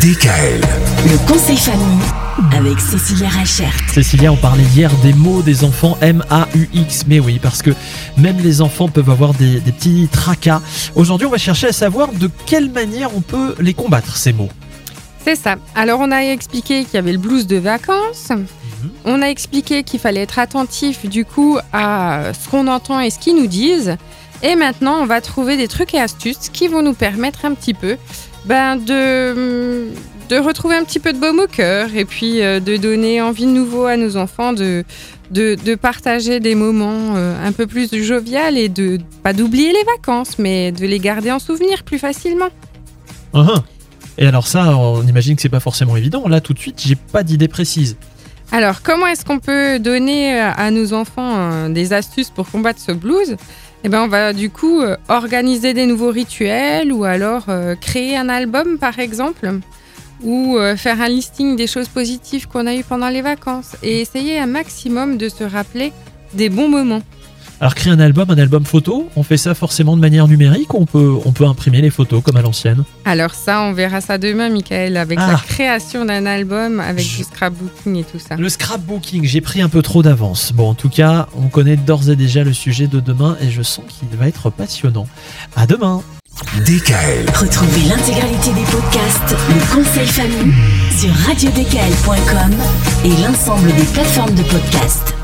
DKL. Le conseil famille avec Cécilia Rachert. Cécilia, on parlait hier des mots des enfants M-A-U-X. Mais oui, parce que même les enfants peuvent avoir des, des petits tracas. Aujourd'hui, on va chercher à savoir de quelle manière on peut les combattre, ces mots. C'est ça. Alors on a expliqué qu'il y avait le blues de vacances. On a expliqué qu'il fallait être attentif du coup à ce qu'on entend et ce qu'ils nous disent. Et maintenant, on va trouver des trucs et astuces qui vont nous permettre un petit peu ben, de, de retrouver un petit peu de baume au cœur et puis euh, de donner envie de nouveau à nos enfants de, de, partager des moments euh, un peu plus jovial et de pas d'oublier les vacances, mais de les garder en souvenir plus facilement. Uhum. Et alors ça, on imagine que c'est pas forcément évident. Là, tout de suite, j'ai pas d'idée précise. Alors, comment est-ce qu'on peut donner euh, à nos enfants euh, des astuces pour combattre ce blues? Eh ben, on va du coup euh, organiser des nouveaux rituels ou alors créer un album, par exemple, ou faire un listing des choses positives qu'on a eues pendant les vacances et essayer un maximum de se rappeler des bons moments. Alors, créer un album, un album photo, on fait ça forcément de manière numérique ou on peut, on peut imprimer les photos comme à l'ancienne? Alors ça, on verra ça demain, Michael, avec Ah. la création d'un album avec Je- du scrapbooking et tout ça. Le scrapbooking, j'ai pris un peu trop d'avance. Bon, en tout cas, on connaît d'ores et déjà le sujet de demain et je sens qu'il va être passionnant. À demain DKL. Retrouvez l'intégralité des podcasts Le conseil famille sur radiodkl.com et l'ensemble des plateformes de podcasts.